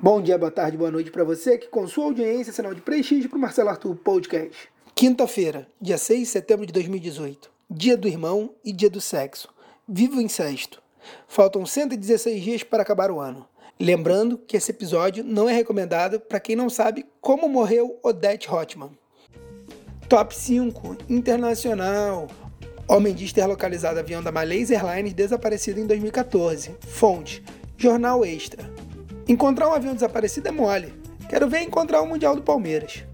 Bom dia, boa tarde, boa noite para você que com sua audiência sinal de prestígio para o Marcelo Arthur Podcast. Quinta-feira, dia 6 de setembro de 2018. Dia do irmão e dia do sexo. Viva o incesto. Faltam 116 dias para acabar o ano. Lembrando que esse episódio não é recomendado para quem não sabe como morreu Odette Hotman. Top 5 Internacional. Homem diz ter localizado avião da Malaysia Airlines desaparecido em 2014. Fonte: Jornal Extra. Encontrar um avião desaparecido é mole. Quero ver encontrar o Mundial do Palmeiras.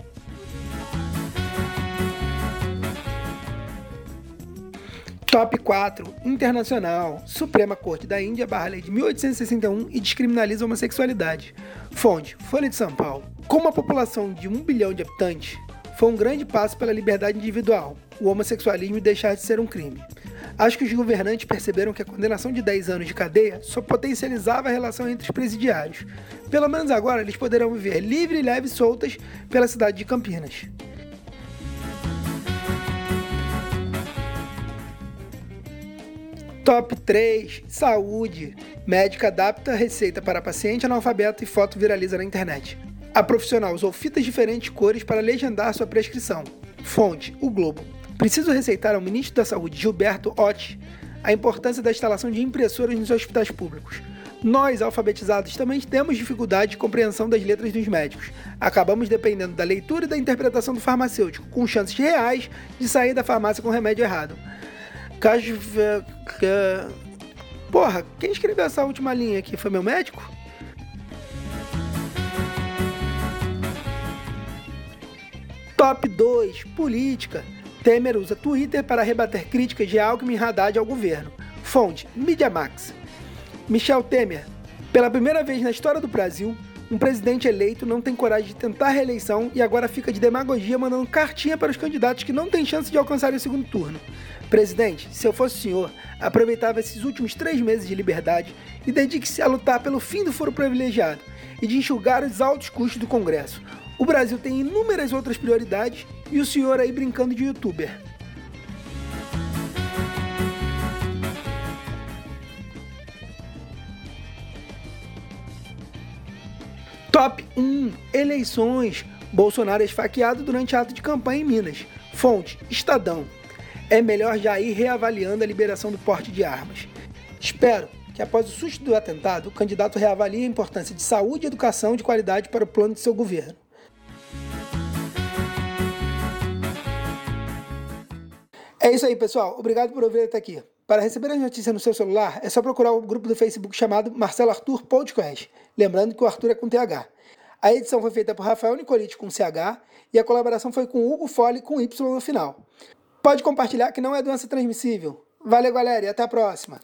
Top 4. Internacional. Suprema Corte da Índia barra lei de 1861 e descriminaliza a homossexualidade. Fonte: Folha de São Paulo. Com uma população de 1 bilhão de habitantes, foi um grande passo pela liberdade individual, o homossexualismo deixar de ser um crime. Acho que os governantes perceberam que a condenação de 10 anos de cadeia só potencializava a relação entre os presidiários. Pelo menos agora eles poderão viver livre, leve e soltas pela cidade de Campinas. Top 3: Saúde. Médica adapta receita para paciente analfabeto e foto viraliza na internet. A profissional usou fitas diferentes cores para legendar sua prescrição. Fonte: O Globo. Preciso receitar ao ministro da Saúde, Gilberto Otti, a importância da instalação de impressoras nos hospitais públicos. Nós, alfabetizados, também temos dificuldade de compreensão das letras dos médicos. Acabamos dependendo da leitura e da interpretação do farmacêutico, com chances reais de sair da farmácia com remédio errado. Caso. Porra, quem escreveu essa última linha aqui foi meu médico? Top 2 Política. Temer usa Twitter para rebater críticas de Alckmin Haddad ao governo. Fonte: Media Max. Michel Temer. Pela primeira vez na história do Brasil, um presidente eleito não tem coragem de tentar a reeleição e agora fica de demagogia mandando cartinha para os candidatos que não têm chance de alcançar o segundo turno. Presidente, se eu fosse o senhor, aproveitava esses últimos três meses de liberdade e dedique-se a lutar pelo fim do foro privilegiado e de enxugar os altos custos do Congresso. O Brasil tem inúmeras outras prioridades e o senhor aí brincando de youtuber. Top 1 Eleições. Bolsonaro é esfaqueado durante ato de campanha em Minas. Fonte: Estadão. É melhor já ir reavaliando a liberação do porte de armas. Espero que após o susto do atentado, o candidato reavalie a importância de saúde e educação de qualidade para o plano de seu governo. É isso aí, pessoal. Obrigado por ouvir até aqui. Para receber as notícias no seu celular, é só procurar o grupo do Facebook chamado Marcelo Arthur Podcast. Lembrando que o Arthur é com TH. A edição foi feita por Rafael Nicolite com CH e a colaboração foi com Hugo Fole com Y no final. Pode compartilhar que não é doença transmissível. Valeu, galera, e até a próxima.